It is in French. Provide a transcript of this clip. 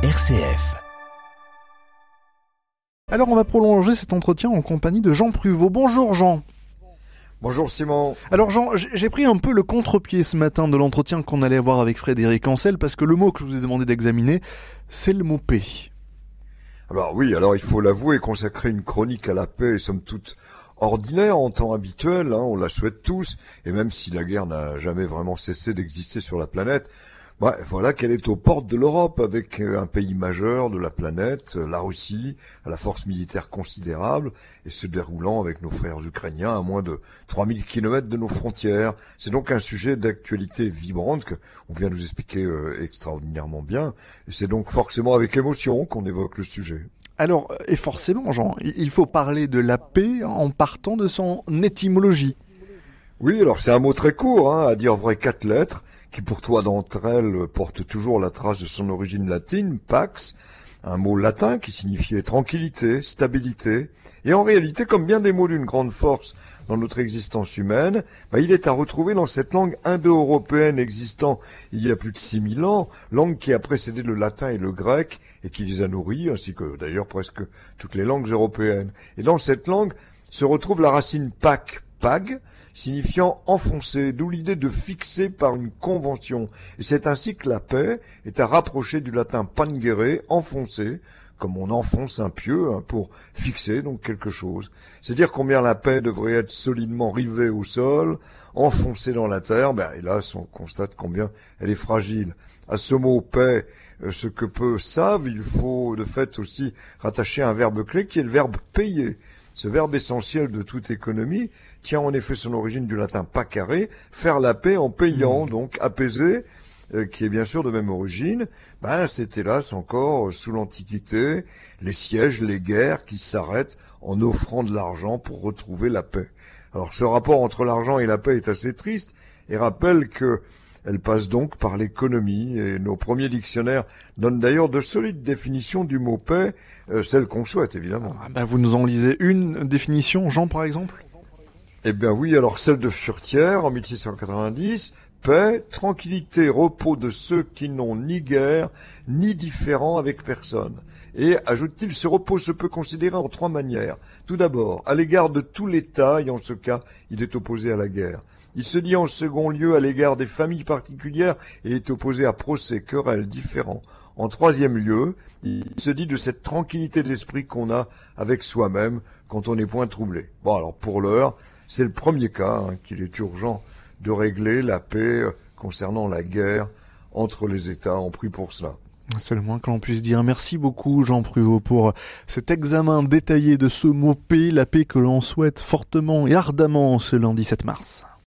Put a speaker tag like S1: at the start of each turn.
S1: RCF.
S2: Alors on va prolonger cet entretien en compagnie de Jean Pruvot. Bonjour Jean.
S3: Bonjour Simon.
S2: Alors Jean, j'ai pris un peu le contre-pied ce matin de l'entretien qu'on allait avoir avec Frédéric Ancel parce que le mot que je vous ai demandé d'examiner, c'est le mot paix.
S3: Alors oui, alors il faut l'avouer, consacrer une chronique à la paix est somme toute ordinaire en temps habituel, hein, on la souhaite tous, et même si la guerre n'a jamais vraiment cessé d'exister sur la planète, bah, voilà qu'elle est aux portes de l'Europe avec euh, un pays majeur de la planète, euh, la Russie, à la force militaire considérable et se déroulant avec nos frères ukrainiens à moins de 3000 kilomètres de nos frontières. C'est donc un sujet d'actualité vibrante que on vient nous expliquer euh, extraordinairement bien et c'est donc forcément avec émotion qu'on évoque le sujet.
S2: Alors, et forcément, Jean, il faut parler de la paix en partant de son étymologie.
S3: Oui, alors c'est un mot très court, hein, à dire vrai quatre lettres, qui pour toi d'entre elles porte toujours la trace de son origine latine, pax, un mot latin qui signifiait tranquillité, stabilité, et en réalité, comme bien des mots d'une grande force dans notre existence humaine, bah, il est à retrouver dans cette langue indo-européenne existant il y a plus de 6000 ans, langue qui a précédé le latin et le grec, et qui les a nourris, ainsi que d'ailleurs presque toutes les langues européennes. Et dans cette langue se retrouve la racine pac, pag, signifiant enfoncer, d'où l'idée de fixer par une convention. Et c'est ainsi que la paix est à rapprocher du latin pangere, enfoncer, comme on enfonce un pieu hein, pour fixer donc quelque chose. C'est dire combien la paix devrait être solidement rivée au sol, enfoncée dans la terre. Ben, hélas, on constate combien elle est fragile. À ce mot paix, euh, ce que peu savent, il faut de fait aussi rattacher un verbe clé qui est le verbe payer. Ce verbe essentiel de toute économie tient en effet son origine du latin pacare, faire la paix en payant, hmm. donc apaiser, euh, qui est bien sûr de même origine, ben c'est hélas encore sous l'Antiquité les sièges, les guerres qui s'arrêtent en offrant de l'argent pour retrouver la paix. Alors ce rapport entre l'argent et la paix est assez triste et rappelle que elle passe donc par l'économie et nos premiers dictionnaires donnent d'ailleurs de solides définitions du mot paix, euh, celles qu'on souhaite évidemment.
S2: Ah ben vous nous en lisez une définition, Jean par exemple?
S3: Eh bien oui, alors celle de Furtière en 1690, paix, tranquillité, repos de ceux qui n'ont ni guerre ni différent avec personne. Et, ajoute-t-il, ce repos se peut considérer en trois manières. Tout d'abord, à l'égard de tout l'État, et en ce cas, il est opposé à la guerre. Il se dit en second lieu à l'égard des familles particulières et est opposé à procès, querelles, différents. En troisième lieu, il se dit de cette tranquillité d'esprit qu'on a avec soi-même quand on n'est point troublé. Bon, alors pour l'heure, c'est le premier cas hein, qu'il est urgent de régler la paix concernant la guerre entre les États. On prie pour cela.
S2: C'est le moins que l'on puisse dire. Merci beaucoup Jean Pruvot pour cet examen détaillé de ce mot paix, la paix que l'on souhaite fortement et ardemment ce lundi 7 mars.